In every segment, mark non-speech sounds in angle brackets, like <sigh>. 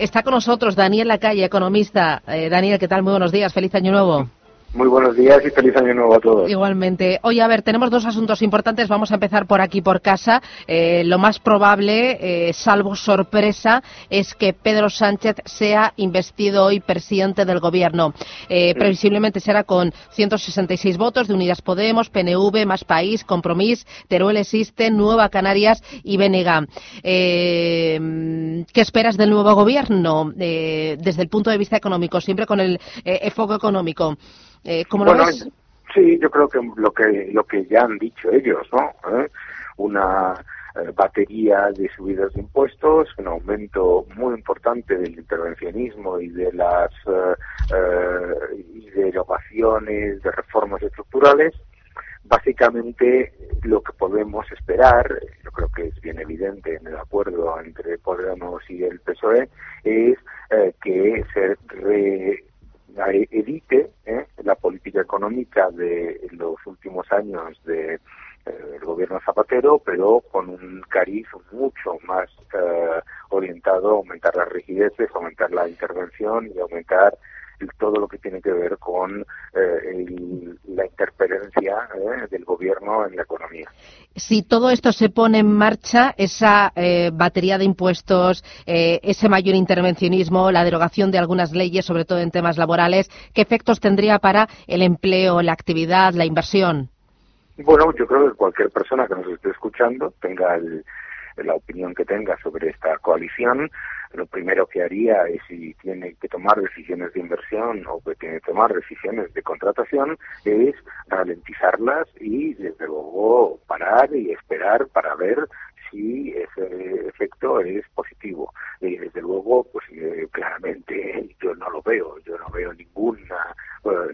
Está con nosotros Daniel Lacalle, economista. Eh, Daniel, ¿qué tal? Muy buenos días. Feliz año nuevo. Muy buenos días y feliz año nuevo a todos. Igualmente. Oye, a ver, tenemos dos asuntos importantes. Vamos a empezar por aquí, por casa. Eh, lo más probable, eh, salvo sorpresa, es que Pedro Sánchez sea investido hoy presidente del Gobierno. Eh, previsiblemente será con 166 votos de Unidas Podemos, PNV, Más País, Compromís, Teruel Existe, Nueva Canarias y Benega. ¿Qué esperas del nuevo Gobierno desde el punto de vista económico, siempre con el foco económico? Eh, ¿Cómo lo ves? Sí, yo creo que lo que lo que ya han dicho ellos, ¿no? ¿Eh? Una eh, batería de subidas de impuestos, un aumento muy importante del intervencionismo y de las y de erogaciones, de reformas estructurales. Básicamente, lo que podemos esperar, yo creo que es bien evidente en el acuerdo entre Podemos y el PSOE, es que se re evite ¿eh? La política económica de los últimos años de eh, gobierno Zapatero, pero con un cariz mucho más eh, orientado a aumentar las rigideces, aumentar la intervención y aumentar todo lo que tiene que ver con la interferencia del gobierno en la economía si todo esto se pone en marcha, esa eh, batería de impuestos, eh, ese mayor intervencionismo, la derogación de algunas leyes, sobre todo en temas laborales, ¿qué efectos tendría para el empleo, la actividad, la inversión? Bueno, yo creo que cualquier persona que nos esté escuchando tenga la opinión que tenga sobre esta coalición, lo primero que haría es si tiene que tomar decisiones de inversión o que tiene que tomar decisiones de contratación es ralentizarlas y desde luego parar y esperar para ver si ese efecto es positivo. Y desde luego, pues eh, claramente yo no lo veo, yo no veo ninguna,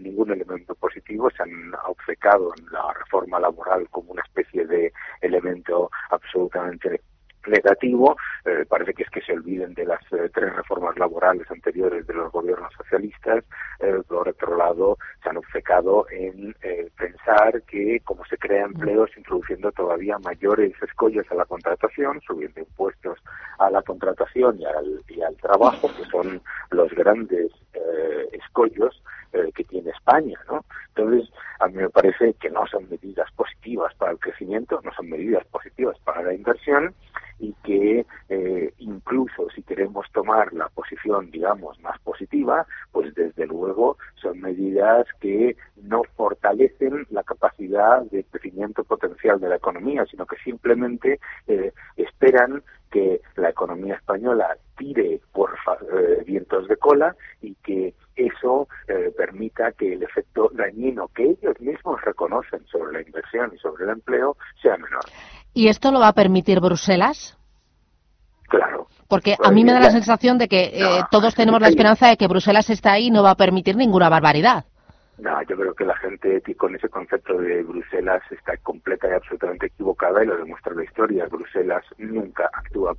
ningún elemento positivo. Se han obcecado en la reforma laboral como una especie de elemento absolutamente negativo. Eh, parece que es que se olviden de las eh, tres reformas laborales anteriores de los gobiernos socialistas. Eh, por otro lado, se han obcecado en pensar que como se crea empleos introduciendo todavía mayores escollos a la contratación, subiendo impuestos a la contratación y al, y al trabajo, que son los grandes escollos que tiene España, ¿no? Entonces, a mí me parece que no son medidas positivas para el crecimiento, no son medidas positivas para la inversión y que eh, incluso si queremos tomar digamos, más positiva, pues desde luego son medidas que no fortalecen la capacidad de crecimiento potencial de la economía, sino que simplemente eh, esperan que la economía española tire por eh, vientos de cola y que eso permita que el efecto dañino que ellos mismos reconocen sobre la inversión y sobre el empleo sea menor. ¿Y esto lo va a permitir Bruselas? Claro. Porque a mí me da la sensación de que eh, todos tenemos la esperanza de que Bruselas está ahí y no va a permitir ninguna barbaridad. No, yo creo que la gente con ese concepto de Bruselas está completa y absolutamente equivocada y lo demuestra la historia. Bruselas nunca actúa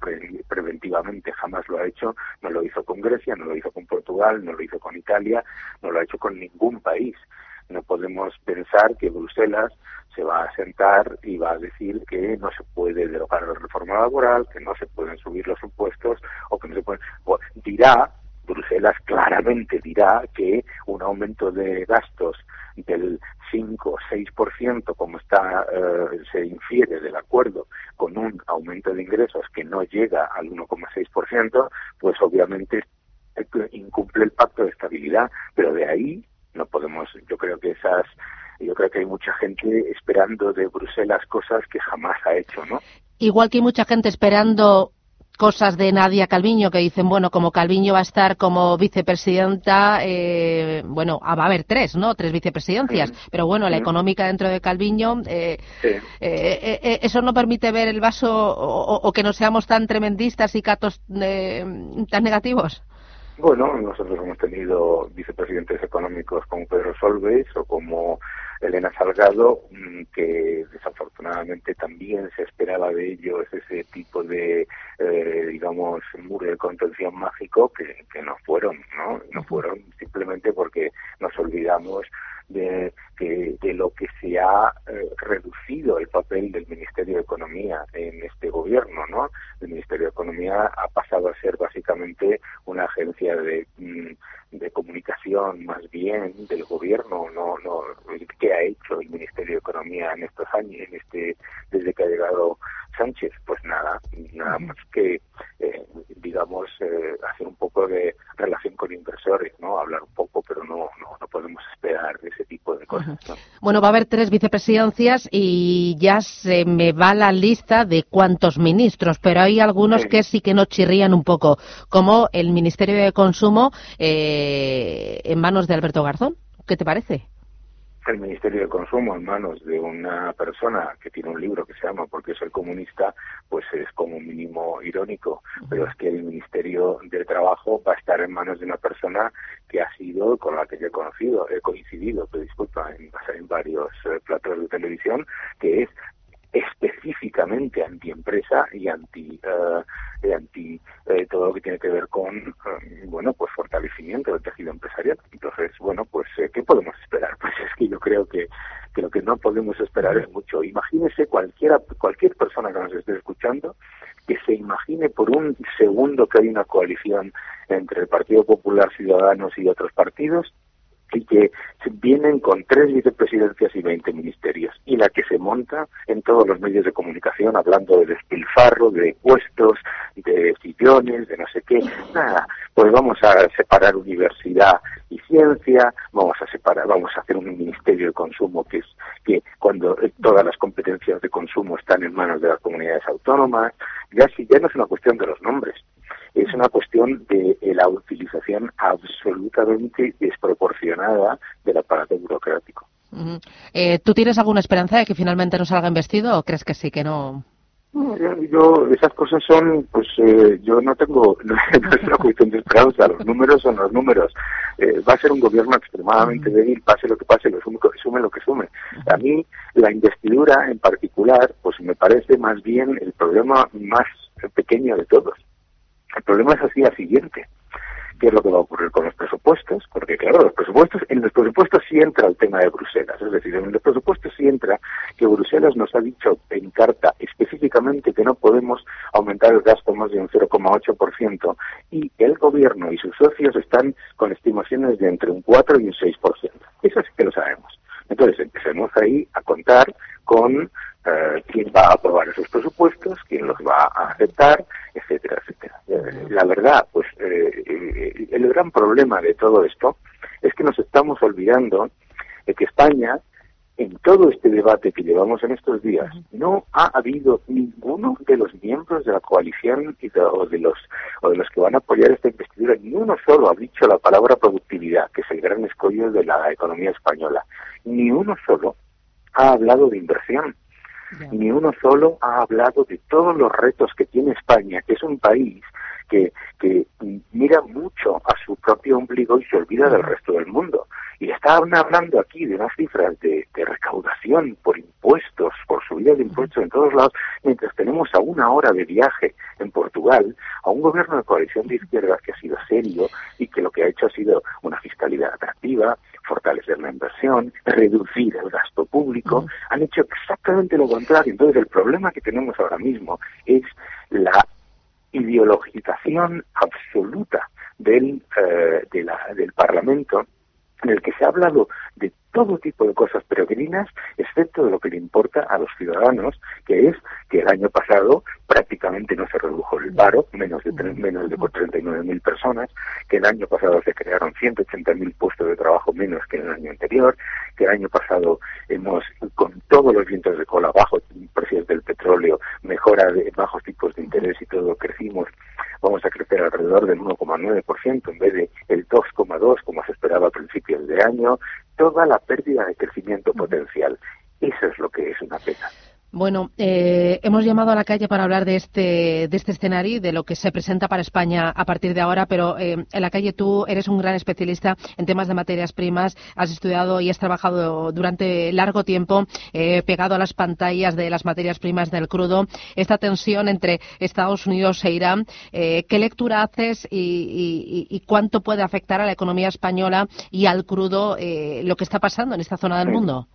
preventivamente, jamás lo ha hecho. No lo hizo con Grecia, no lo hizo con Portugal, no lo hizo con Italia, no lo ha hecho con ningún país. No podemos pensar que Bruselas se va a sentar y va a decir que no se puede derogar la reforma laboral, que no se pueden subir los impuestos o que no se pueden... dirá, Bruselas claramente dirá que un aumento de gastos del 5 o 6%, como está, eh, se infiere del acuerdo, con un aumento de ingresos que no llega al 1,6%, pues obviamente incumple el pacto de estabilidad, pero de ahí no podemos, yo creo que esas yo creo que hay mucha gente esperando de Bruselas cosas que jamás ha hecho, ¿no? Igual que hay mucha gente esperando cosas de Nadia Calviño que dicen, bueno, como Calviño va a estar como vicepresidenta, eh, bueno, ah, va a haber tres, ¿no? Tres vicepresidencias, pero bueno, la económica dentro de Calviño, eh, eh, ¿eso no permite ver el vaso o, o, que no seamos tan tremendistas y catos tan negativos? Bueno, nosotros hemos tenido vicepresidentes económicos como Pedro Solves o como Elena Salgado, mm, que desafortunadamente también se esperaba de ellos ese tipo de, eh, digamos, muro de contención mágico que, que no fueron, ¿no? No fueron simplemente porque nos olvidamos de, de lo que se ha eh, reducido el papel del Ministerio de Economía en este gobierno, ¿no? El Ministerio de Economía ha pasado a ser básicamente una agencia de, mm, de comunicación más bien del gobierno, no, no, ¿qué ha hecho el Ministerio de Economía en estos años, en este, desde que ha llegado Sánchez? Pues nada, nada más que, eh, digamos, eh, hacer un poco de relación con inversores, ¿no? Hablar un poco, pero no, no, no podemos esperar ese tipo de cosas. Bueno, va a haber tres vicepresidencias y ya se me va la lista de cuántos ministros, pero hay algunos que sí que no chirrían un poco, como el Ministerio de Consumo eh, en manos de Alberto Garzón. ¿Qué te parece? El Ministerio de Consumo en manos de una persona que tiene un libro que se llama Porque el comunista, pues es como mínimo irónico. Pero es que el Ministerio del Trabajo va a estar en manos de una persona que ha sido, con la que yo he conocido, he coincidido, pero disculpa, en, en varios eh, platos de televisión, que es específicamente antiempresa y anti eh, anti eh, todo lo que tiene que ver con eh, bueno pues fortalecimiento del tejido empresarial. Entonces bueno pues qué podemos esperar <laughs> pues es que yo creo que, que lo que no podemos esperar es mucho. Imagínese cualquiera cualquier persona que nos esté escuchando que se imagine por un segundo que hay una coalición entre el Partido Popular Ciudadanos y otros partidos y que vienen con tres vicepresidencias y veinte ministerios, y la que se monta en todos los medios de comunicación hablando de despilfarro, de puestos, de sillones, de no sé qué. Nada, pues vamos a separar universidad y ciencia, vamos a separar, vamos a hacer un ministerio de consumo que es que cuando todas las competencias de consumo están en manos de las comunidades autónomas, ya si ya no es una cuestión de los nombres, es una cuestión de, la utilización absolutamente desproporcionada del aparato burocrático. Eh, ¿Tú tienes alguna esperanza de que finalmente no salga investido o crees que sí, que no? Yo, esas cosas son, pues eh, yo no tengo, <laughs> no, es una cuestión de esperanza, los números son los números. Eh, va a ser un gobierno extremadamente débil, pase lo que pase, lo sume, sume lo que sume. A mí, la investidura en particular, pues me parece más bien el problema más pequeño de todos. El problema es así al siguiente. ¿Qué es lo que va a ocurrir con los presupuestos? Porque, claro, los presupuestos, en los presupuestos sí entra el tema de Bruselas. Es decir, en los presupuestos sí entra que Bruselas nos ha dicho en carta específicamente que no podemos aumentar el gasto más de un 0,8% y el gobierno y sus socios están con estimaciones de entre un 4 y un 6%. Eso sí que lo sabemos. Entonces empecemos ahí a contar con eh, quién va a aprobar esos presupuestos, quién los va a aceptar, etcétera, etcétera. Eh, la verdad, pues eh, el gran problema de todo esto es que nos estamos olvidando de que España, en todo este debate que llevamos en estos días, no ha habido ninguno de los miembros de la coalición o de los o de los que van a apoyar esta investidura, ni uno solo ha dicho la palabra productividad, que es el gran escollo de la economía española, ni uno solo ha hablado de inversión. Ni uno solo ha hablado de todos los retos que tiene España, que es un país que, que mira mucho a su propio ombligo y se olvida del resto del mundo. Y estaban hablando aquí de unas cifras de, de recaudación por impuestos, por subida de impuestos en todos lados, mientras tenemos a una hora de viaje en Portugal a un gobierno de coalición de izquierdas que ha sido serio y que lo que ha hecho ha sido una fiscalidad atractiva, fortalecer la inversión, reducir el gasto público, han hecho exactamente lo contrario. Entonces el problema que tenemos ahora mismo es la ideologización absoluta del, eh, del Parlamento en el que se ha hablado de todo tipo de cosas peregrinas, excepto de lo que le importa a los ciudadanos, que es que el año pasado prácticamente no se redujo el paro, menos de, menos de 39.000 personas, que el año pasado se crearon 180.000 puestos de trabajo menos que en el año anterior, que el año pasado hemos, con todos los vientos de cola, bajos precios del petróleo, mejora de bajos tipos de interés y todo, crecimos, vamos a crecer alrededor del 1,9% en vez de el 2,2% como se esperaba a principios de año, toda la pérdida de crecimiento potencial. Eso es lo que es una pena. Bueno, eh, hemos llamado a la calle para hablar de este, de este escenario y de lo que se presenta para España a partir de ahora, pero eh, en la calle tú eres un gran especialista en temas de materias primas, has estudiado y has trabajado durante largo tiempo eh, pegado a las pantallas de las materias primas del crudo. Esta tensión entre Estados Unidos e Irán, ¿qué lectura haces y, cuánto puede afectar a la economía española y al crudo lo que está pasando en esta zona del mundo?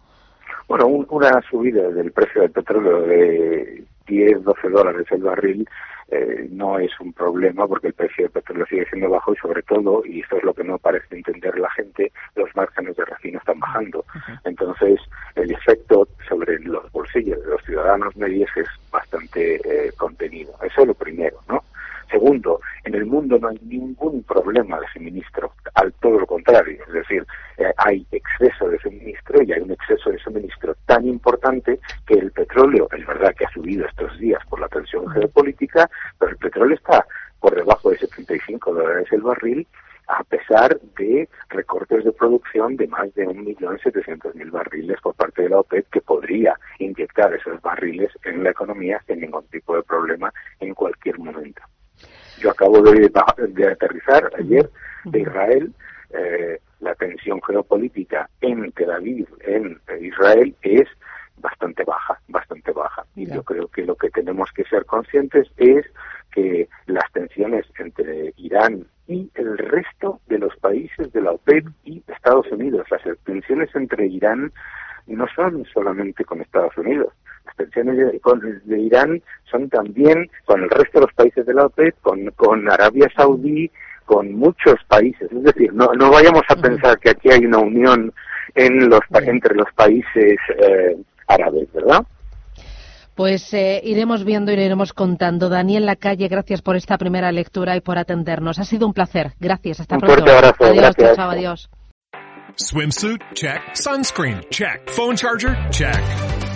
Bueno, una subida del precio del petróleo de 10, 12 dólares el barril eh, no es un problema porque el precio del petróleo sigue siendo bajo y sobre todo, y esto es lo que no parece entender la gente, los márgenes de refino están bajando. Entonces, el efecto sobre los bolsillos de los ciudadanos medios es bastante eh, contenido. Eso es lo primero, ¿no? Segundo, en el mundo no hay ningún problema de suministro, al todo lo contrario, es decir, eh, hay exceso de suministro y hay un exceso de suministro tan importante que el petróleo, es verdad que ha subido estos días por la tensión geopolítica, pero el petróleo está por debajo de 75 dólares el barril a pesar de recortes de producción de más de 1.700.000 barriles por parte de la OPEP, que podría inyectar esos barriles en la economía sin ningún tipo de problema en cualquier momento. Yo acabo de, aterrizar ayer de Israel. Eh, la tensión geopolítica en Tel Aviv, en Israel, es bastante baja, bastante baja. Y yo creo que lo que tenemos que ser conscientes es que las tensiones entre Irán y el resto de los países de la OPEP y Estados Unidos, las tensiones entre Irán no son solamente con Estados Unidos, las tensiones de, Irán son también con el resto de los países de la OPEP, con, Arabia Saudí, con muchos países. Es decir, no, no vayamos a pensar que aquí hay una unión en los, entre los países eh, árabes, ¿verdad? Pues eh, iremos viendo y iremos contando. Daniel Lacalle, gracias por esta primera lectura y por atendernos. Ha sido un placer. Gracias. Hasta pronto. adiós, Chao, adiós. Swimsuit? Check. Sunscreen? Check. Phone charger? Check.